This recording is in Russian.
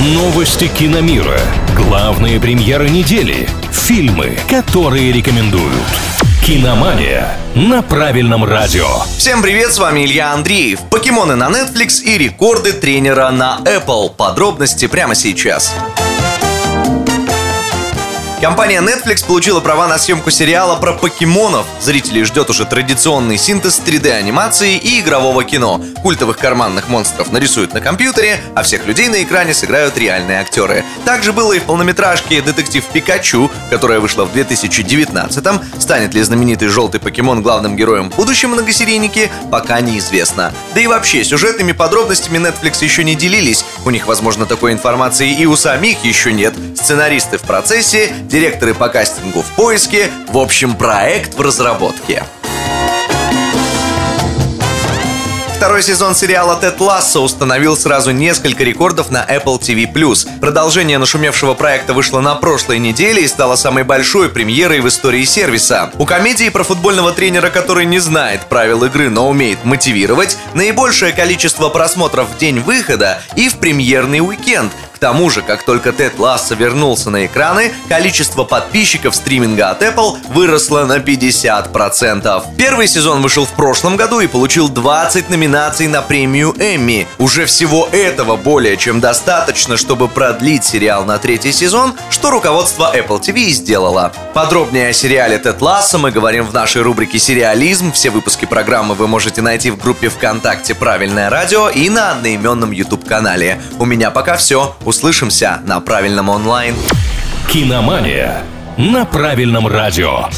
Новости киномира. Главные премьеры недели. Фильмы, которые рекомендуют. Киномания на правильном радио. Всем привет, с вами Илья Андреев. Покемоны на Netflix и рекорды тренера на Apple. Подробности прямо сейчас. Компания Netflix получила права на съемку сериала про покемонов. Зрителей ждет уже традиционный синтез 3D-анимации и игрового кино. Культовых карманных монстров нарисуют на компьютере, а всех людей на экране сыграют реальные актеры. Также было и в полнометражке «Детектив Пикачу», которая вышла в 2019-м. Станет ли знаменитый желтый покемон главным героем в будущем многосерийнике, пока неизвестно. Да и вообще, сюжетными подробностями Netflix еще не делились. У них, возможно, такой информации и у самих еще нет. Сценаристы в процессе, директоры по кастингу в поиске, в общем, проект в разработке. Второй сезон сериала «Тед Лассо» установил сразу несколько рекордов на Apple TV+. Продолжение нашумевшего проекта вышло на прошлой неделе и стало самой большой премьерой в истории сервиса. У комедии про футбольного тренера, который не знает правил игры, но умеет мотивировать, наибольшее количество просмотров в день выхода и в премьерный уикенд – тому же, как только Тед Лассо вернулся на экраны, количество подписчиков стриминга от Apple выросло на 50%. Первый сезон вышел в прошлом году и получил 20 номинаций на премию Эмми. Уже всего этого более чем достаточно, чтобы продлить сериал на третий сезон, что руководство Apple TV и сделало. Подробнее о сериале Тед Лассо мы говорим в нашей рубрике «Сериализм». Все выпуски программы вы можете найти в группе ВКонтакте «Правильное радио» и на одноименном YouTube-канале. У меня пока все. Услышимся на правильном онлайн. Киномания на правильном радио.